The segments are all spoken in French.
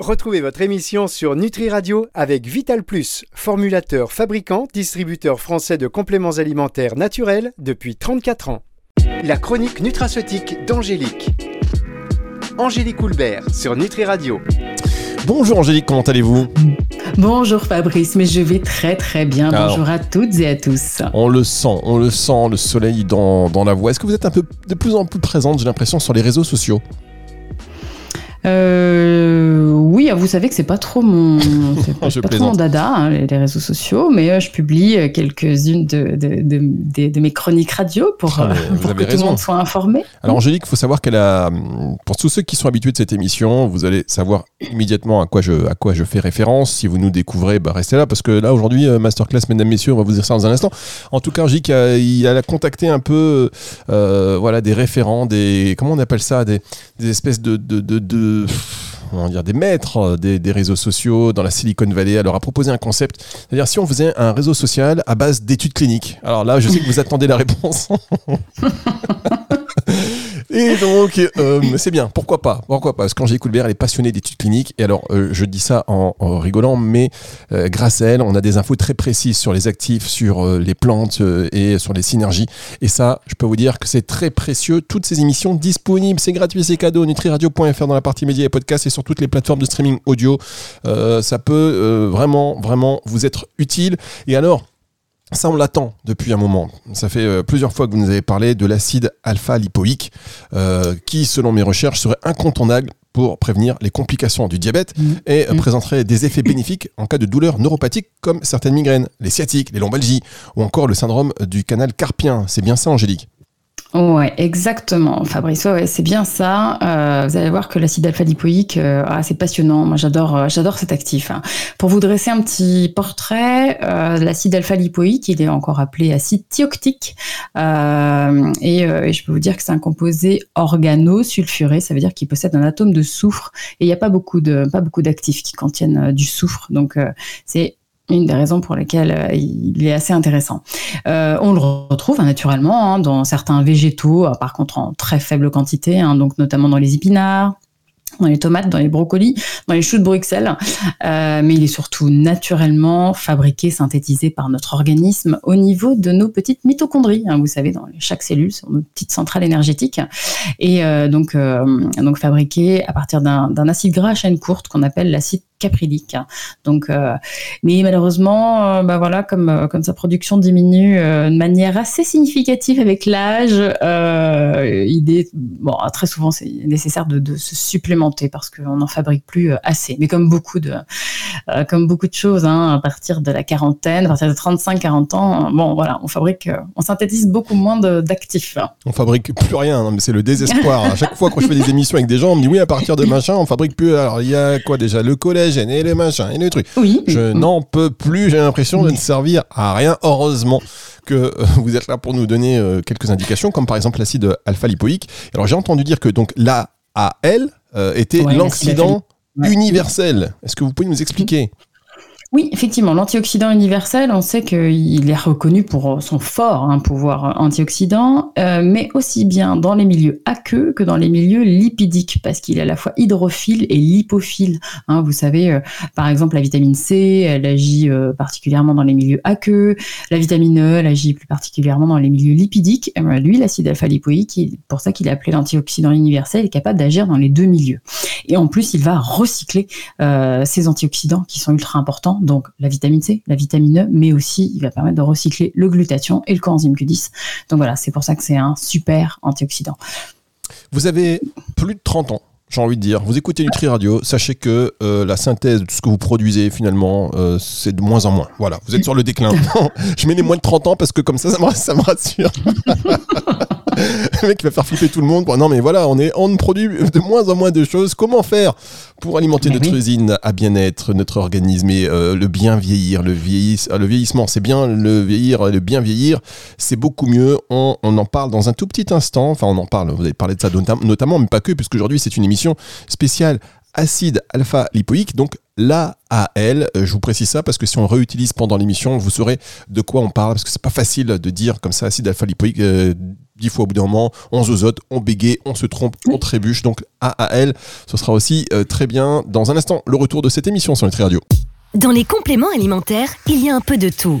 Retrouvez votre émission sur Nutri Radio avec Vital Plus, formulateur, fabricant, distributeur français de compléments alimentaires naturels depuis 34 ans. La chronique nutraceutique d'Angélique. Angélique Houlbert sur Nutri Radio. Bonjour Angélique, comment allez-vous? Bonjour Fabrice, mais je vais très très bien. Bonjour à toutes et à tous. On le sent, on le sent, le soleil dans, dans la voix. Est-ce que vous êtes un peu de plus en plus présente, j'ai l'impression, sur les réseaux sociaux? Euh, oui, vous savez que c'est pas trop mon, pas, trop mon dada, hein, les réseaux sociaux, mais euh, je publie euh, quelques-unes de, de, de, de, mes chroniques radio pour, ah, pour que tout le monde soit informé. Alors Angélique, il faut savoir qu'elle a, pour tous ceux qui sont habitués de cette émission, vous allez savoir immédiatement à quoi je, à quoi je fais référence. Si vous nous découvrez, bah restez là parce que là aujourd'hui, masterclass, mesdames, messieurs, on va vous dire ça dans un instant. En tout cas, Angélique, il a, a contacté un peu, euh, voilà, des référents, des, comment on appelle ça, des, des espèces de, de, de dire, des maîtres euh, des, réseaux sociaux dans la Silicon Valley. Alors, a proposé un concept, c'est-à-dire si on faisait un réseau social à base d'études cliniques. Alors là, je sais que vous attendez la réponse. Et donc, euh, c'est bien, pourquoi pas? Pourquoi pas? Parce qu'Angélique Coulbert, elle est passionnée d'études cliniques. Et alors, euh, je dis ça en, rigolant, mais euh, grâce à elle, on a des infos très précises sur les actifs, sur les plantes et sur les synergies. Et ça, je peux vous dire que c'est très précieux. Toutes ces émissions disponibles, c'est gratuit, c'est cadeau. Nutriradio.fr dans la partie médias et podcasts et sur toutes les plateformes de streaming audio. ça peut vraiment, vraiment vous être utile. Et alors, ça, on l'attend depuis un moment. Ça fait euh, plusieurs fois que vous nous avez parlé de l'acide alpha-lipoïque, euh, qui, selon mes recherches, serait incontournable pour prévenir les complications du diabète mmh. et euh, mmh. présenterait des effets bénéfiques en cas de douleurs neuropathiques comme certaines migraines, les sciatiques, les lombalgies ou encore le syndrome du canal carpien. C'est bien ça, Angélique? Ouais, exactement, Fabrice. Ouais, c'est bien ça. Euh, vous allez voir que l'acide alpha-lipoïque, euh, ah, c'est passionnant. Moi, j'adore, euh, j'adore cet actif. Hein. Pour vous dresser un petit portrait, l'acide alpha-lipoïque, il est encore appelé acide thioctique, et, et, je peux vous dire que c'est un composé organosulfuré. Ça veut dire qu'il possède un atome de soufre, et il n'y a pas beaucoup de, pas beaucoup d'actifs qui contiennent du soufre. Donc, c'est une des raisons pour lesquelles euh, il est assez intéressant. Euh, on le retrouve hein, naturellement hein, dans certains végétaux, euh, par contre en très faible quantité, hein, donc notamment dans les épinards, dans les tomates, dans les brocolis, dans les choux de Bruxelles, euh, mais il est surtout naturellement fabriqué, synthétisé par notre organisme au niveau de nos petites mitochondries. Hein, vous savez, dans chaque cellule, sont nos petites centrales énergétiques, et euh, donc donc fabriqué à partir d'un acide gras à chaîne courte qu'on appelle l'acide caprylique. Donc, euh, mais malheureusement, euh, bah voilà, comme euh, comme sa production diminue de manière assez significative avec l'âge, il est bon très souvent c'est nécessaire de, se supplémenter parce qu'on n'en fabrique plus assez. Mais comme beaucoup de comme beaucoup de choses, hein, à partir de la quarantaine, à partir de 35-40 ans, bon voilà, on fabrique, on synthétise beaucoup moins d'actifs. On fabrique plus rien, mais c'est le désespoir. à chaque fois que je fais des émissions avec des gens, on me dit oui à partir de machin, on fabrique plus. Alors il y a quoi déjà? Le collège et les machins et les trucs. Oui. Je n'en peux plus, j'ai l'impression de ne servir à rien. Heureusement que euh, vous êtes là pour nous donner euh, quelques indications, comme par exemple l'acide alpha-lipoïque. Alors j'ai entendu dire que donc l'AAL euh, était l'oxydant universel. Est-ce que vous pouvez nous expliquer? Oui, effectivement, l'antioxydant universel, on sait qu'il est reconnu pour son fort hein, pouvoir antioxydant, euh, mais aussi bien dans les milieux aqueux que dans les milieux lipidiques, parce qu'il est à la fois hydrophile et lipophile. Hein. vous savez, euh, par exemple, la vitamine C, elle agit euh, particulièrement dans les milieux aqueux, la vitamine E, elle agit plus particulièrement dans les milieux lipidiques. lui, l'acide alpha-lipoïque, pour ça qu'il est appelé l'antioxydant universel, est capable d'agir dans les deux milieux. Et en plus, il va recycler ces antioxydants qui sont ultra importants donc la vitamine C, la vitamine E, mais aussi il va permettre de recycler le glutathion et le coenzyme Q10. Donc voilà, c'est pour ça que c'est un super antioxydant. Vous avez plus de 30 ans j'ai envie de dire. Vous écoutez Nutri Radio, sachez que euh, la synthèse de tout ce que vous produisez, finalement, euh, c'est de moins en moins. Voilà, vous êtes sur le déclin. je mets les moins de 30 ans parce que comme ça, ça me, ça me rassure. le mec va faire flipper tout le monde. non, mais voilà, on, est, on produit de moins en moins de choses. Comment faire pour alimenter notre usine à bien-être, notre organisme et euh, le bien vieillir, le, le vieillissement, c'est bien, le vieillir, le bien vieillir, c'est beaucoup mieux. On, en parle dans un tout petit instant. Enfin, on en parle, vous avez parlé de ça notamment, mais pas que, puisque aujourd'hui, c'est une émission spéciale acide alpha-lipoïque, donc l'AAL. Je vous précise ça parce que si on réutilise pendant l'émission, vous saurez de quoi on parle, parce que c'est pas facile de dire comme ça acide alpha-lipoïque dix fois au bout d'un moment, on zozote, on bégaye, on se trompe, on trébuche. Donc AAL, ce sera aussi très bien. Dans un instant, le retour de cette émission sur Nutri Radio. Dans les compléments alimentaires, il y a un peu de tout.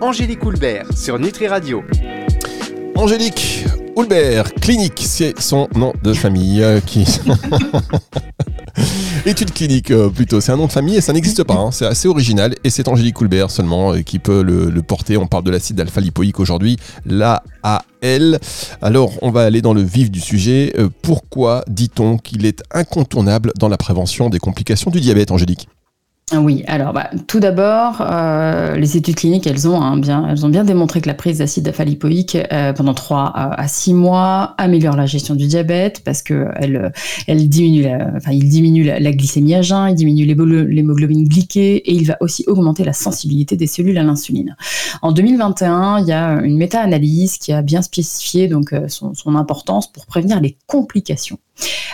Angélique Houlbert sur Nutri Radio. Angélique Houlbert, clinique, c'est son nom de famille euh, qui. Étude clinique euh, plutôt, c'est un nom de famille et ça n'existe pas, hein. c'est assez original et c'est Angélique Houlbert seulement euh, qui peut le, porter. On parle de l'acide alpha-lipoïque aujourd'hui, l'AAL. Alors on va aller dans le vif du sujet. pourquoi dit-on qu'il est incontournable dans la prévention des complications du diabète, Angélique? Oui, alors bah, tout d'abord, euh, les études cliniques, elles ont, bien, elles ont bien démontré que la prise d'acide alpha-lipoïque euh, pendant 3 à 6 mois améliore la gestion du diabète parce que elle, elle diminue, enfin, il diminue la, glycémie à jeun, il diminue l'hémoglobine glyquée et il va aussi augmenter la sensibilité des cellules à l'insuline. En 2021, il y a une méta-analyse qui a bien spécifié donc euh, son importance pour prévenir les complications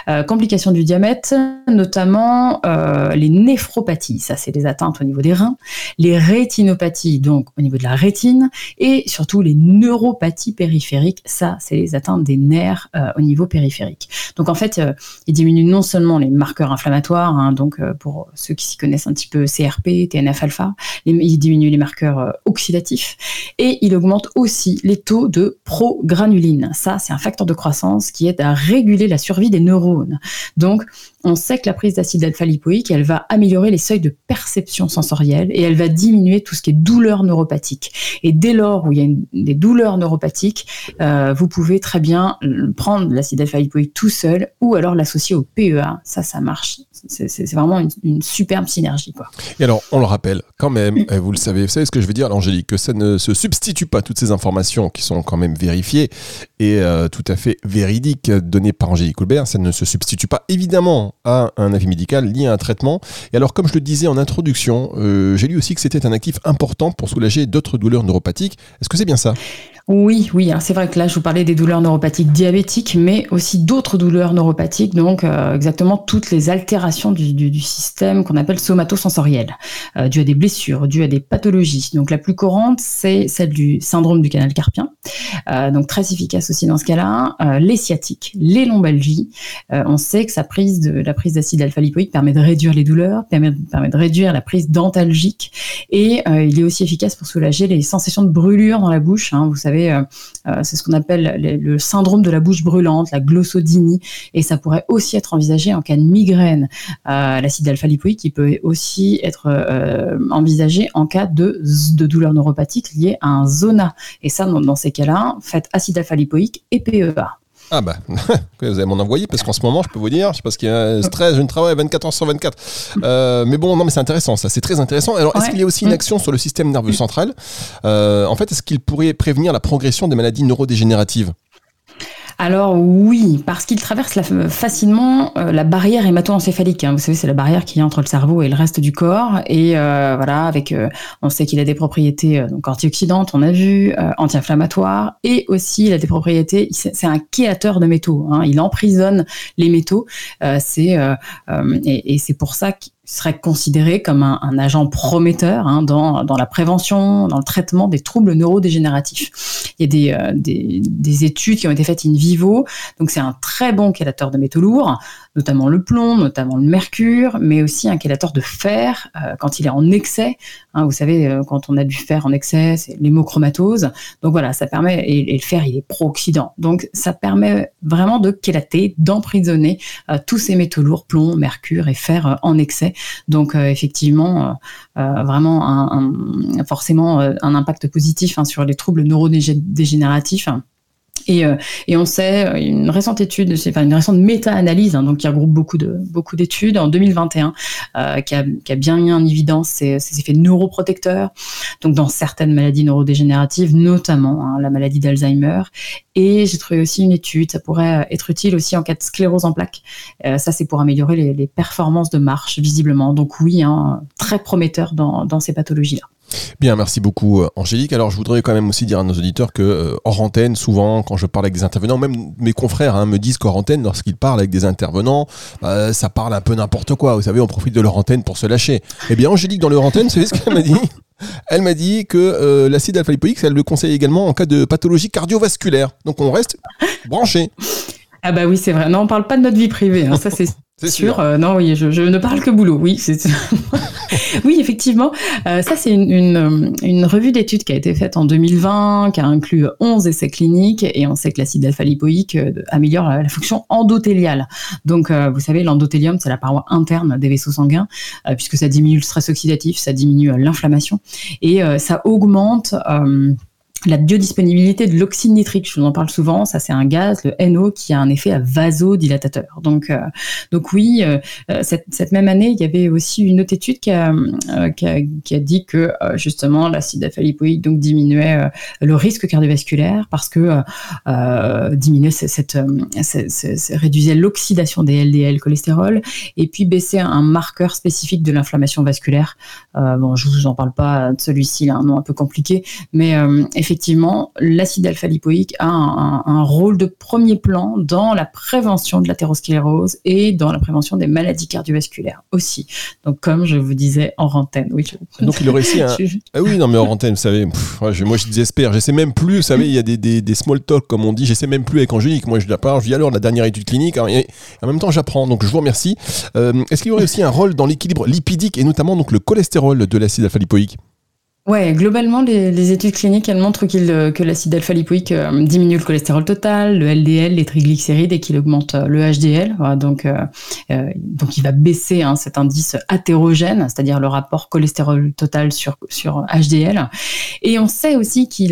euh, complications du diabète, notamment euh, les néphropathies, ça c'est des atteintes au niveau des reins, les rétinopathies, donc au niveau de la rétine, et surtout les neuropathies périphériques, ça c'est les atteintes des nerfs euh, au niveau périphérique. Donc en fait, il diminue non seulement les marqueurs inflammatoires, hein, donc pour ceux qui s'y connaissent un petit peu CRP, TNF-alpha, il diminue les marqueurs oxydatifs, et il augmente aussi les taux de progranuline. Ça c'est un facteur de croissance qui aide à réguler la survie des neurones. Donc, on sait que la prise d'acide alpha-lipoïque, elle va améliorer les seuils de perception sensorielle et elle va diminuer tout ce qui est douleur neuropathique. Et dès lors où il y a des douleurs neuropathiques, euh, vous pouvez très bien prendre l'acide alpha-lipoïque tout seul ou alors l'associer au PEA. Ça, ça marche. C'est vraiment une, superbe synergie. Et alors, on le rappelle quand même, vous le savez, vous savez ce que je veux dire, Angélique, que ça ne se substitue pas à toutes ces informations qui sont quand même vérifiées et euh, tout à fait véridiques données par Angélique Coulbert. Ça ne se substitue pas évidemment à un avis médical lié à un traitement. Et alors, comme je le disais en introduction, euh, j'ai lu aussi que c'était un actif important pour soulager d'autres douleurs neuropathiques. Est-ce que c'est bien ça? Oui, oui, c'est vrai que là, je vous parlais des douleurs neuropathiques diabétiques, mais aussi d'autres douleurs neuropathiques, donc euh, exactement toutes les altérations du, système qu'on appelle somatosensoriel, euh, dû à des blessures, dû à des pathologies. Donc la plus courante, c'est celle du syndrome du canal carpien, euh, donc très efficace aussi dans ce cas-là. les sciatiques, les lombalgies, on sait que la prise d'acide alpha-lipoïque permet de réduire les douleurs, permet, permet de réduire la prise dentalgique, et il est aussi efficace pour soulager les sensations de brûlure dans la bouche. Hein. vous savez euh, euh, c'est ce qu'on appelle le, syndrome de la bouche brûlante, la glossodynie, et ça pourrait aussi être envisagé en cas de migraine. Euh, l'acide alpha-lipoïque, il peut aussi être envisagé en cas de, de douleur neuropathique liée à un zona. Et ça, dans, ces cas-là, faites acide alpha-lipoïque et PEA. Ah bah, vous allez m'en envoyer parce qu'en ce moment, je peux vous dire, je sais pas ce qu'il y a stress, je ne travaille 24 heures sur 24. Euh, mais bon, non, mais c'est intéressant, ça, c'est très intéressant. Alors, est-ce qu'il y a aussi une mm. action sur le système nerveux central? Euh, En fait, est-ce qu'il pourrait prévenir la progression des maladies neurodégénératives? Alors oui, parce qu'il traverse facilement euh, la barrière hémato-encéphalique. Hein. Vous savez, c'est la barrière qui est entre le cerveau et le reste du corps. Et euh, voilà, avec, euh, on sait qu'il a des propriétés donc antioxydantes, on a vu, anti-inflammatoires, et aussi il a des propriétés. C'est un chélateur de métaux. Hein. Il emprisonne les métaux. c'est et, et c'est pour ça serait considéré comme un, agent prometteur hein, dans, dans, la prévention, dans le traitement des troubles neurodégénératifs. Il y a des, euh, des, des, études qui ont été faites in vivo, donc c'est un très bon chélateur de métaux lourds, notamment le plomb, notamment le mercure, mais aussi un chélateur de fer euh, quand il est en excès. Hein, vous savez, euh, quand on a du fer en excès, c'est l'hémochromatose. Donc voilà, ça permet, et, le fer, il est pro-oxydant. Donc ça permet vraiment de chélater, d'emprisonner tous ces métaux lourds, plomb, mercure et fer en excès donc euh, effectivement, euh, euh, vraiment forcément un impact positif hein, sur les troubles neurodégénératifs Et, euh, et, on sait, euh, une récente étude, enfin une récente méta-analyse, hein, donc qui regroupe beaucoup de beaucoup d'études en 2021, euh, qui, a, bien mis en évidence ces, ces, effets neuroprotecteurs, donc dans certaines maladies neurodégénératives, notamment hein, la maladie d'Alzheimer. Et j'ai trouvé aussi une étude, ça pourrait être utile aussi en cas de sclérose en plaques. Ça, c'est pour améliorer les, performances de marche, visiblement. Donc oui, hein, très prometteur dans ces pathologies-là. Bien, merci beaucoup euh, Angélique. Alors je voudrais quand même aussi dire à nos auditeurs que euh, hors antenne, souvent quand je parle avec des intervenants, même mes confrères hein, me disent qu'hors antenne, lorsqu'ils parlent avec des intervenants, euh, ça parle un peu n'importe quoi. Vous savez, on profite de leur antenne pour se lâcher. Eh bien Angélique, dans leur antenne, vous savez ce qu'elle m'a dit Elle m'a dit que l'acide alpha-lipoïque, elle le conseille également en cas de pathologie cardiovasculaire. Donc on reste branché. Ah bah oui, c'est vrai. Non, on parle pas de notre vie privée. Hein. Ça, c'est sûr. sûr. Euh, non, oui, je, je, ne parle que boulot. Oui, c'est oui, effectivement. Euh, ça, c'est une, une, une, revue d'études qui a été faite en 2020, qui a inclus 11 essais cliniques, et on sait que l'acide alpha-lipoïque euh, améliore la, la, fonction endothéliale. Donc, euh, vous savez, l'endothélium, c'est la paroi interne des vaisseaux sanguins, euh, puisque ça diminue le stress oxydatif, ça diminue l'inflammation, et ça augmente la biodisponibilité de l'oxyde nitrique, je vous en parle souvent, ça c'est un gaz, le NO, qui a un effet vasodilatateur. Donc, euh, donc oui, euh, euh, cette, cette, même année, il y avait aussi une autre étude qui a, qui a, dit que justement l'acide alpha-lipoïque donc diminuait le risque cardiovasculaire parce que diminuait cette, réduisait l'oxydation des LDL cholestérol et puis baissait un marqueur spécifique de l'inflammation vasculaire. bon, je vous en parle pas de celui-ci, un nom un peu compliqué, mais effectivement, l'acide alpha-lipoïque a un, un, rôle de premier plan dans la prévention de l'athérosclérose et dans la prévention des maladies cardiovasculaires aussi. Donc, comme je vous disais en antenne, oui. Je... Donc, il aurait aussi un. ah oui, non, mais en antenne, vous savez, pff, moi je désespère. Je sais même plus, vous savez, il y a des, des, des, small talk, comme on dit, je sais même plus avec Angélique. Moi, je la parle, je dis alors la dernière étude clinique, hein, et en même temps, j'apprends. Donc, je vous remercie. Euh, Est-ce qu'il y aurait aussi un rôle dans l'équilibre lipidique et notamment donc le cholestérol de l'acide alpha-lipoïque? Ouais, globalement, les, études cliniques, elles montrent euh, que l'acide alpha-lipoïque euh, diminue le cholestérol total, le LDL, les triglycérides et qu'il augmente euh, le HDL. Donc, donc, il va baisser hein, cet indice athérogène, c'est-à-dire le rapport cholestérol total sur, sur HDL. Et on sait aussi qu'il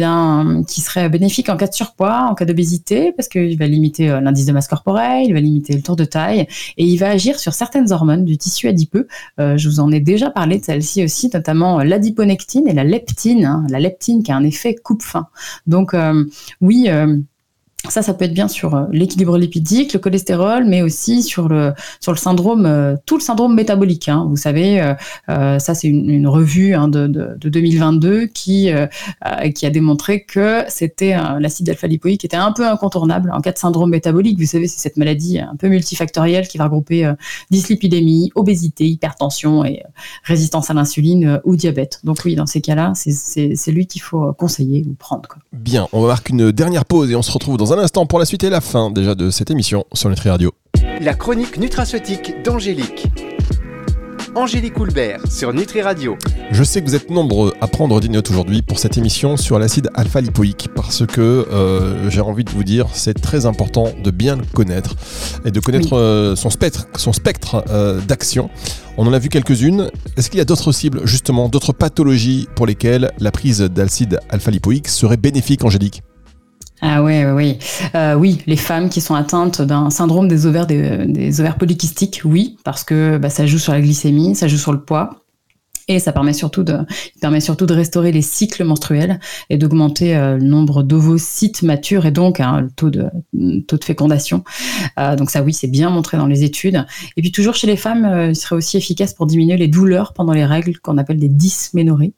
serait bénéfique en cas de surpoids, en cas d'obésité, parce qu'il va limiter l'indice de masse corporelle, il va limiter le tour de taille et il va agir sur certaines hormones du tissu adipeux. je vous en ai déjà parlé de celle-ci aussi, notamment l'adiponectine et la leptine, hein, la leptine qui a un effet coupe-fin. Donc euh, oui, euh, ça, ça peut être bien sur euh, l'équilibre lipidique, le cholestérol, mais aussi sur le sur le syndrome, euh, tout le syndrome métabolique. Hein. Vous savez, euh, ça c'est une, revue hein, de, de, de, 2022 qui qui a démontré que c'était l'acide alpha-lipoïque était un peu incontournable en cas de syndrome métabolique. Vous savez, c'est cette maladie un peu multifactorielle qui va regrouper dyslipidémie, obésité, hypertension et résistance à l'insuline ou diabète. Donc oui, dans ces cas-là, c'est lui qu'il faut conseiller ou prendre. Bien, on va marquer une dernière pause et on se retrouve dans un instant pour la suite et la fin déjà de cette émission sur Nutri Radio. La chronique nutraceutique d'Angélique. Angélique Houlbert sur Nutri Radio. Je sais que vous êtes nombreux à prendre des notes aujourd'hui pour cette émission sur l'acide alpha-lipoïque parce que euh, j'ai envie de vous dire c'est très important de bien le connaître et de connaître oui. euh, son spectre, son spectre euh, d'action. On en a vu quelques-unes. Est-ce qu'il y a d'autres cibles, justement, d'autres pathologies pour lesquelles la prise d'acide alpha-lipoïque serait bénéfique, Angélique? Ah ouais, ouais. Euh, oui, les femmes qui sont atteintes d'un syndrome des ovaires, des, des ovaires polykystiques, oui, parce que bah, ça joue sur la glycémie, ça joue sur le poids. Et ça permet surtout de, permet surtout de restaurer les cycles menstruels et d'augmenter euh, le nombre d'ovocytes matures et donc hein, le taux de, taux de fécondation. Euh, donc ça, oui, c'est bien montré dans les études. Et puis toujours chez les femmes, euh, il serait aussi efficace pour diminuer les douleurs pendant les règles qu'on appelle des dysménorrhées.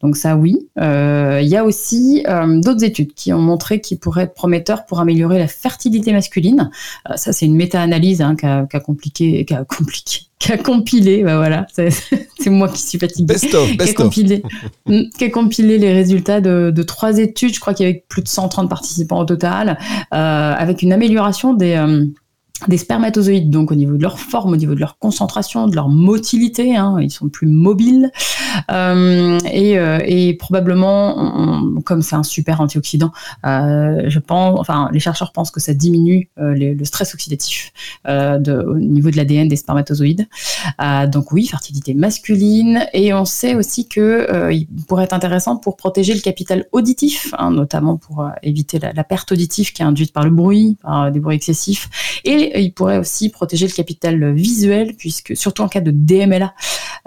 Donc ça, oui. Euh, il y a aussi euh, d'autres études qui ont montré qu'il pourrait être prometteur pour améliorer la fertilité masculine. Ça, c'est une méta-analyse hein, qui a, compliqué, compliqué qui a compilé, bah voilà, c'est moi qui suis fatiguée, best of, best qui, a compilé, qui a compilé les résultats de, de trois études, je crois qu'il y avait plus de 130 participants au total, euh, avec une amélioration des, euh, des spermatozoïdes, donc au niveau de leur forme, au niveau de leur concentration, de leur motilité, hein, ils sont plus mobiles, euh, et, euh, et, probablement, comme c'est un super antioxydant, euh, je pense, enfin, les chercheurs pensent que ça diminue le stress oxydatif au niveau de l'ADN des spermatozoïdes. donc oui, fertilité masculine, et on sait aussi que il pourrait être intéressant pour protéger le capital auditif, hein, notamment pour éviter la, perte auditive qui est induite par le bruit, par des bruits excessifs, il pourrait aussi protéger le capital visuel, puisque surtout en cas de DMLA,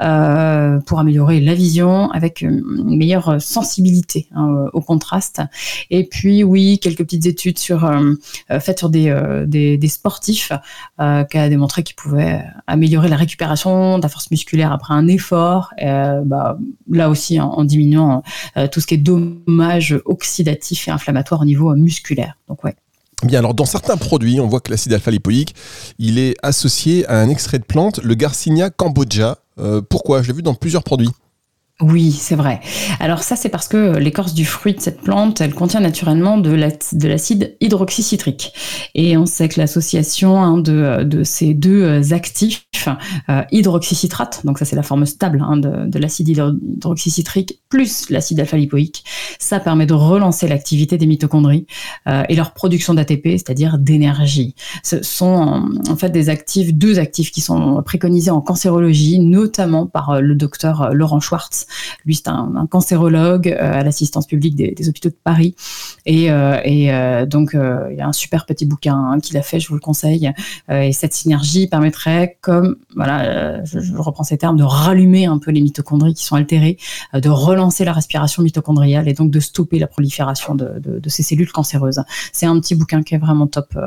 euh, pour améliorer la vision avec une meilleure sensibilité hein, au contraste. Et puis oui, quelques petites études sur euh, faites sur des, euh, des, sportifs euh, qui a démontré qu'ils pouvaient améliorer la récupération de la force musculaire après un effort. Bah, là aussi en, en diminuant tout ce qui est dommage oxydatif et inflammatoire au niveau musculaire. Donc ouais. Alors dans certains produits, on voit que l'acide alpha-lipoïque, il est associé à un extrait de plante, le Garcinia cambogia. Euh, pourquoi? Je l'ai vu dans plusieurs produits. Oui, c'est vrai. Alors ça, c'est parce que l'écorce du fruit de cette plante, elle contient naturellement de l'acide hydroxycitrique. Et on sait que l'association hein, de, ces deux euh, actifs, euh, hydroxycitrate, donc ça c'est la forme stable hein, de, de l'acide hydroxycitrique, plus l'acide alpha-lipoïque, ça permet de relancer l'activité des mitochondries euh, et leur production d'ATP, c'est-à-dire d'énergie. Ce sont en fait des actifs, deux actifs qui sont préconisés en cancérologie, notamment par le docteur Laurent Schwartz lui, c'est un, cancérologue euh, à l'assistance publique des, hôpitaux de Paris. Et, euh, euh, donc, il y a un super petit bouquin hein, qu'il a fait, je vous le conseille. et cette synergie permettrait, comme, voilà, je, reprends ces termes, de rallumer un peu les mitochondries qui sont altérées, de relancer la respiration mitochondriale et donc de stopper la prolifération de, ces cellules cancéreuses. C'est un petit bouquin qui est vraiment top.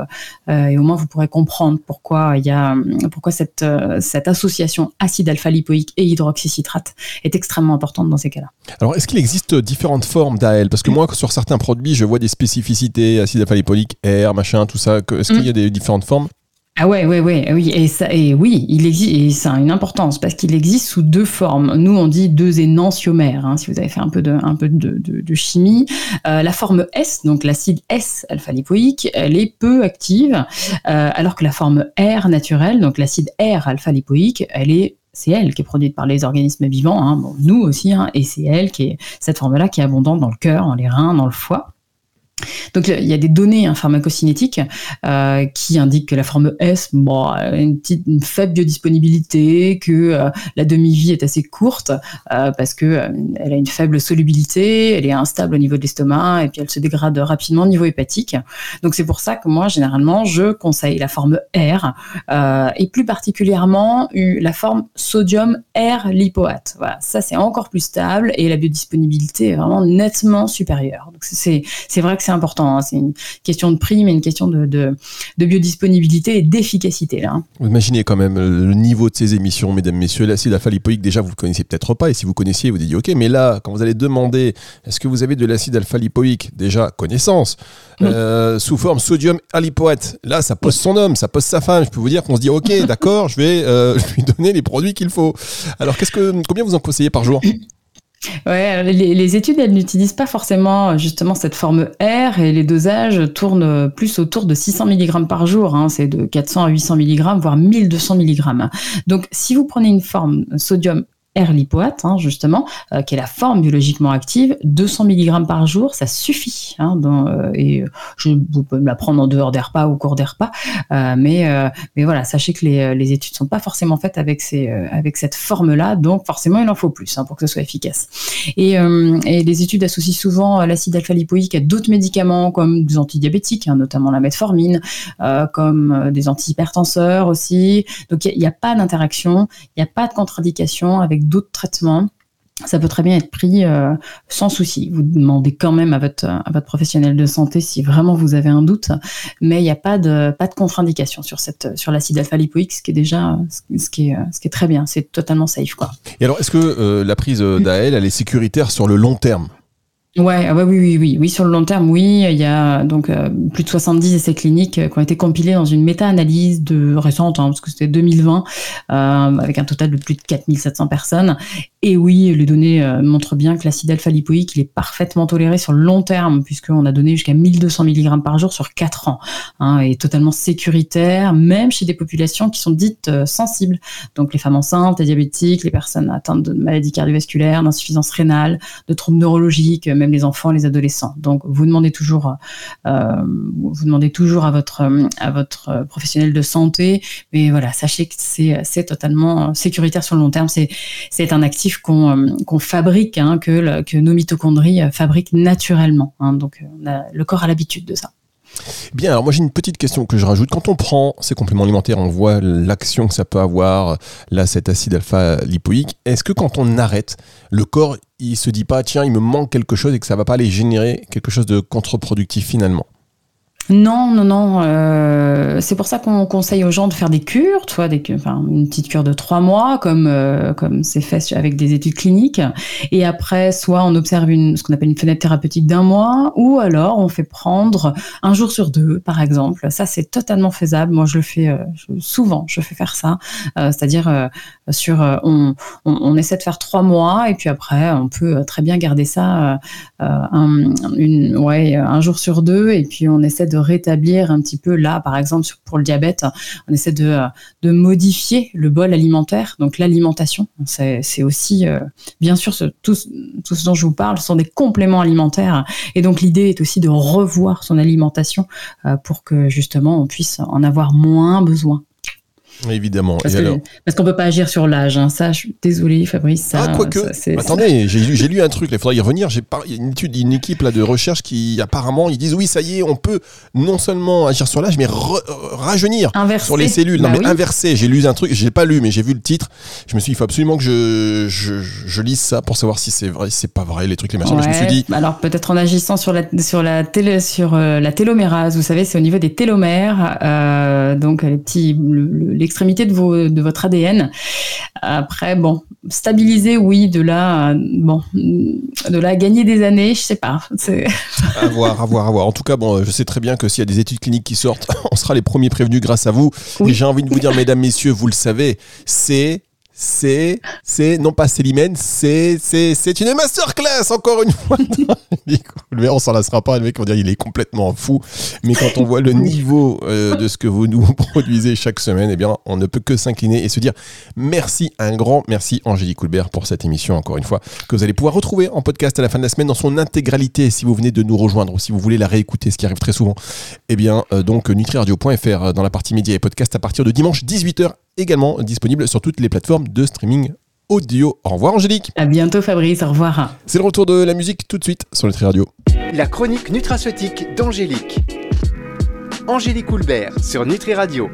et au moins, vous pourrez comprendre pourquoi il y a, pourquoi cette, cette association acide alpha-lipoïque et hydroxycitrate est extrêmement importante dans ces cas-là. Alors, est-ce qu'il existe différentes formes d'AL Parce que moi, sur certains produits, je vois des spécificités, acide alpha-lipoïque, R, machin, tout ça. Est-ce qu'il y a mm. des différentes formes? Ah ouais, ouais, ouais, oui, et ça, et oui, il existe, et ça a une importance parce qu'il existe sous deux formes. Nous, on dit deux énantiomères. Hein, si vous avez fait un peu de, un peu de, de, chimie, euh, la forme S, donc l'acide S alpha-lipoïque, elle est peu active, euh, alors que la forme R naturelle, donc l'acide R alpha-lipoïque, elle est c'est elle qui est produite par les organismes vivants, hein, nous aussi, hein, et c'est elle qui est cette forme-là qui est abondante dans le cœur, dans les reins, dans le foie. Donc il y a des données hein, pharmacocinétiques euh, qui indiquent que la forme S bon, a une, faible biodisponibilité, que euh, la demi-vie est assez courte euh, parce que euh, elle a une faible solubilité, elle est instable au niveau de l'estomac et puis elle se dégrade rapidement au niveau hépatique. Donc c'est pour ça que moi généralement je conseille la forme R et plus particulièrement la forme sodium R lipoate. Voilà, ça c'est encore plus stable et la biodisponibilité est vraiment nettement supérieure. C'est vrai que c'est important. Hein. C'est une question de prix, mais une question de, de, biodisponibilité et d'efficacité. Là. Hein. Vous imaginez quand même le niveau de ces émissions, mesdames, messieurs. L'acide alpha-lipoïque, déjà, vous ne connaissiez peut-être pas. Et si vous connaissiez, vous dites OK. Mais là, quand vous allez demander est-ce que vous avez de l'acide alpha-lipoïque, déjà, connaissance, euh, sous forme sodium alipoate, là, ça pose son homme, ça pose sa femme. Je peux vous dire qu'on se dit OK, d'accord, je vais euh, lui donner les produits qu'il faut. Alors, qu'est-ce que, combien vous en conseillez par jour? Ouais, les, études, elles n'utilisent pas forcément justement cette forme R et les dosages tournent plus autour de 600 mg par jour. Hein, c'est de 400 à 800 mg, voire 1200 mg. Donc, si vous prenez une forme sodium R lipoate, hein, justement, euh, qui est la forme biologiquement active, 200 mg par jour, ça suffit. Hein, euh, et je, vous pouvez me la prendre en dehors des repas ou au cours des repas, euh, mais, mais voilà, sachez que les, les études sont pas forcément faites avec, ces, avec cette forme-là, donc forcément il en faut plus hein, pour que ce soit efficace. Et, et les études associent souvent l'acide alpha-lipoïque à d'autres médicaments comme des antidiabétiques, notamment la metformine, comme des antihypertenseurs aussi. Donc il n'y a, a, pas d'interaction, il n'y a pas de contre-indication avec d'autres traitements, ça peut très bien être pris euh, sans souci. Vous demandez quand même à votre, professionnel de santé si vraiment vous avez un doute, mais il n'y a pas de, pas de contre-indication sur, l'acide alpha-lipoïque, ce qui est déjà ce qui est, très bien. C'est totalement safe. Et alors, est-ce que euh, la prise d'AL, elle est sécuritaire sur le long terme? Ouais, ah oui, oui, oui, oui, sur le long terme, oui. Il y a donc euh, plus de 70 essais cliniques qui ont été compilés dans une méta-analyse de récente, hein, parce que c'était 2020, euh, avec un total de plus de 4700 personnes. Et oui, les données euh, montrent bien que l'acide alpha-lipoïque, il est parfaitement toléré sur le long terme, puisqu'on a donné jusqu'à 1200 mg par jour sur 4 ans, hein, et totalement sécuritaire, même chez des populations qui sont dites euh, sensibles. Donc les femmes enceintes, les diabétiques, les personnes atteintes de maladies cardiovasculaires, d'insuffisance rénale, de troubles neurologiques, même les enfants, les adolescents. Donc vous demandez toujours, euh, vous demandez toujours à votre, à votre professionnel de santé, mais voilà, sachez que c'est totalement sécuritaire sur le long terme. C'est un actif qu'on euh, fabrique, hein, que, nos mitochondries euh, fabriquent naturellement. Hein. donc euh, le corps a l'habitude de ça. Bien, alors moi j'ai une petite question que je rajoute. Quand on prend ces compléments alimentaires, on voit l'action que ça peut avoir, là cet acide alpha lipoïque. Est-ce que quand on arrête, le corps il se dit pas tiens il me manque quelque chose et que ça va pas aller générer quelque chose de contre-productif finalement? Non, non, non. Euh, c'est pour ça qu'on conseille aux gens de faire des cures, tu vois, des, enfin, une petite cure de trois mois, comme euh, comme c'est fait avec des études cliniques. Et après, soit on observe une, ce qu'on appelle une fenêtre thérapeutique d'un mois, ou alors on fait prendre un jour sur deux, par exemple. Ça, c'est totalement faisable. Moi, je le fais euh, souvent. Je fais faire ça, c'est-à-dire sur, on, on, on, essaie de faire trois mois, et puis après, on peut très bien garder ça un, une, ouais, un jour sur deux, et puis on essaie de rétablir un petit peu là, par exemple, pour le diabète, on essaie de, modifier le bol alimentaire, donc l'alimentation. C'est aussi, euh, bien sûr, tout, ce dont je vous parle sont des compléments alimentaires. Et donc l'idée est aussi de revoir son alimentation euh, pour que justement on puisse en avoir moins besoin. Évidemment. Parce, qu'on ne peut pas agir sur l'âge. Hein. Ça, je suis désolé, Fabrice. Ça, ah, quoique. Attendez, j'ai lu un truc. Il faudrait y revenir. J'ai il y a une étude, une équipe là de recherche qui apparemment ils disent oui, ça y est, on peut non seulement agir sur l'âge, mais rajeunir sur les cellules. non, bah mais inverser. J'ai lu un truc. J'ai pas lu, mais j'ai vu le titre. Je me suis dit, il faut absolument que je, je, je lise ça pour savoir si c'est vrai, si c'est pas vrai, les trucs, les machins. je me suis dit. Alors peut-être en agissant sur la sur la télé, sur euh, la télomérase. Vous savez, c'est au niveau des télomères. Euh, donc les petits les extrémité de, vos, de votre ADN. Après, bon, stabiliser, oui, de là, bon, de là gagner des années, je sais pas. À voir, à voir, à voir. En tout cas, bon, je sais très bien que s'il y a des études cliniques qui sortent, on sera les premiers prévenus grâce à vous. Et j'ai envie de vous dire, mesdames, messieurs, vous le savez, c'est c'est, c'est, non pas Célimène, c'est, c'est, c'est une masterclass, encore une fois. mec, on s'en lassera pas, le mec, on dire, il est complètement fou. Mais quand on voit le niveau euh, de ce que vous nous produisez chaque semaine, eh bien, on ne peut que s'incliner et se dire merci, un grand merci, Angélique Coulbert, pour cette émission, encore une fois, que vous allez pouvoir retrouver en podcast à la fin de la semaine dans son intégralité, si vous venez de nous rejoindre ou si vous voulez la réécouter, ce qui arrive très souvent. Eh bien, euh, donc, nutriradio.fr euh, dans la partie médias et podcast à partir de dimanche 18h également disponible sur toutes les plateformes de streaming audio. Au revoir Angélique. À bientôt Fabrice, au revoir. C'est le retour de la musique tout de suite sur Nutri Radio. La chronique nutraceutique d'Angélique. Angélique Houlbert sur Nutri Radio.